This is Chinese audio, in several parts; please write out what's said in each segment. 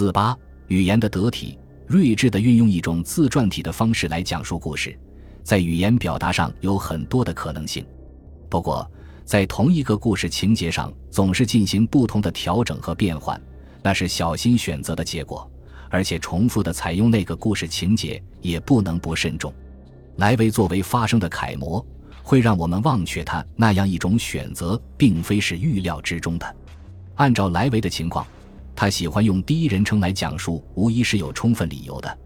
四八语言的得体、睿智的运用一种自传体的方式来讲述故事，在语言表达上有很多的可能性。不过，在同一个故事情节上总是进行不同的调整和变换，那是小心选择的结果。而且，重复的采用那个故事情节也不能不慎重。莱维作为发生的楷模，会让我们忘却他那样一种选择，并非是预料之中的。按照莱维的情况，他喜欢用第一人称来讲述，无疑是有充分理由的。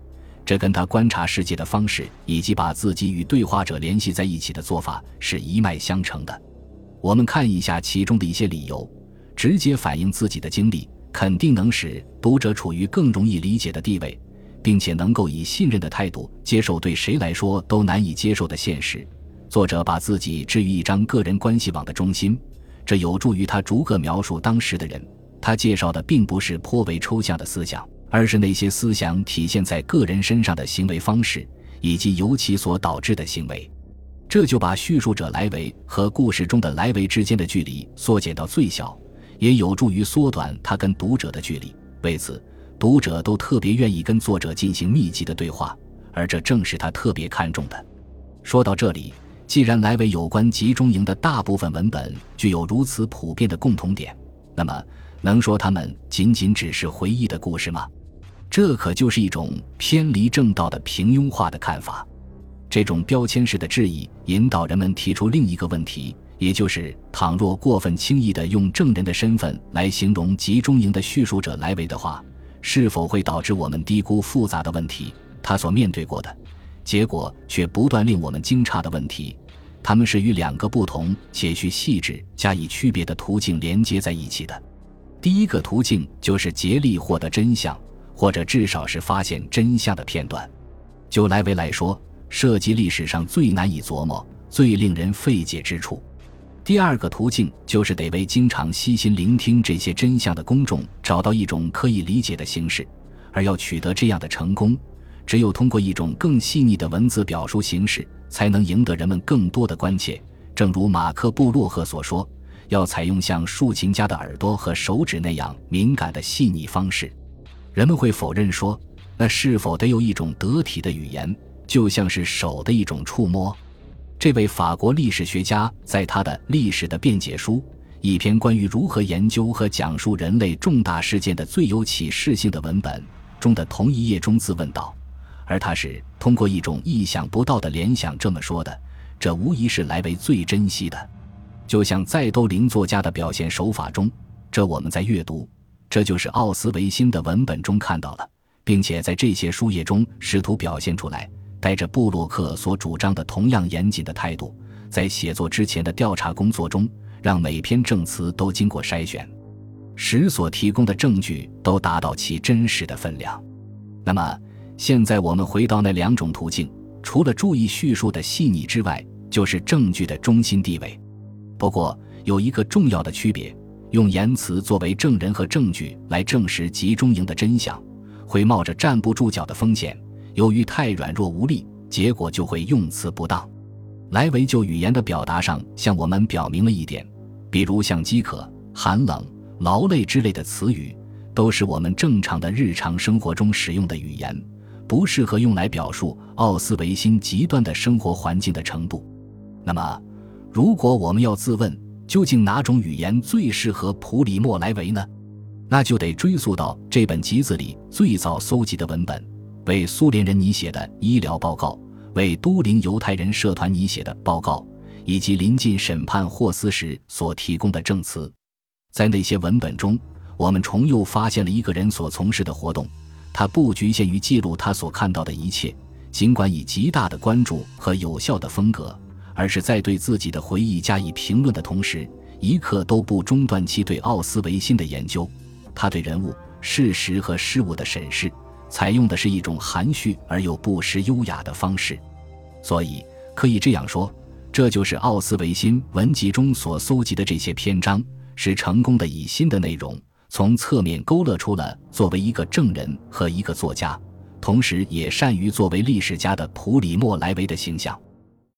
这跟他观察世界的方式，以及把自己与对话者联系在一起的做法是一脉相承的。我们看一下其中的一些理由：直接反映自己的经历，肯定能使读者处于更容易理解的地位，并且能够以信任的态度接受对谁来说都难以接受的现实。作者把自己置于一张个人关系网的中心，这有助于他逐个描述当时的人。他介绍的并不是颇为抽象的思想。而是那些思想体现在个人身上的行为方式，以及由其所导致的行为，这就把叙述者莱维和故事中的莱维之间的距离缩减到最小，也有助于缩短他跟读者的距离。为此，读者都特别愿意跟作者进行密集的对话，而这正是他特别看重的。说到这里，既然莱维有关集中营的大部分文本具有如此普遍的共同点，那么能说他们仅仅只是回忆的故事吗？这可就是一种偏离正道的平庸化的看法。这种标签式的质疑引导人们提出另一个问题，也就是：倘若过分轻易地用证人的身份来形容集中营的叙述者莱维的话，是否会导致我们低估复杂的问题？他所面对过的结果却不断令我们惊诧的问题，他们是与两个不同且需细致加以区别的途径连接在一起的。第一个途径就是竭力获得真相。或者至少是发现真相的片段。就莱维来说，涉及历史上最难以琢磨、最令人费解之处。第二个途径就是得为经常悉心聆听这些真相的公众找到一种可以理解的形式。而要取得这样的成功，只有通过一种更细腻的文字表述形式，才能赢得人们更多的关切。正如马克·布洛赫所说：“要采用像竖琴家的耳朵和手指那样敏感的细腻方式。”人们会否认说，那是否得有一种得体的语言，就像是手的一种触摸？这位法国历史学家在他的《历史的辩解书》一篇关于如何研究和讲述人类重大事件的最有启示性的文本中的同一页中自问道，而他是通过一种意想不到的联想这么说的：这无疑是莱维最珍惜的，就像在都灵作家的表现手法中，这我们在阅读。这就是奥斯维辛的文本中看到了，并且在这些书页中试图表现出来，带着布洛克所主张的同样严谨的态度，在写作之前的调查工作中，让每篇证词都经过筛选，使所提供的证据都达到其真实的分量。那么，现在我们回到那两种途径，除了注意叙述的细腻之外，就是证据的中心地位。不过，有一个重要的区别。用言辞作为证人和证据来证实集中营的真相，会冒着站不住脚的风险。由于太软弱无力，结果就会用词不当。莱维就语言的表达上向我们表明了一点，比如像饥渴、寒冷、劳累之类的词语，都是我们正常的日常生活中使用的语言，不适合用来表述奥斯维辛极端的生活环境的程度。那么，如果我们要自问，究竟哪种语言最适合普里莫莱维呢？那就得追溯到这本集子里最早搜集的文本：为苏联人拟写的医疗报告，为都灵犹太人社团拟写的报告，以及临近审判霍斯时所提供的证词。在那些文本中，我们重又发现了一个人所从事的活动，他不局限于记录他所看到的一切，尽管以极大的关注和有效的风格。而是在对自己的回忆加以评论的同时，一刻都不中断其对奥斯维辛的研究。他对人物、事实和事物的审视，采用的是一种含蓄而又不失优雅的方式。所以可以这样说，这就是奥斯维辛文集中所搜集的这些篇章，是成功的以新的内容，从侧面勾勒出了作为一个证人和一个作家，同时也善于作为历史家的普里莫莱维的形象。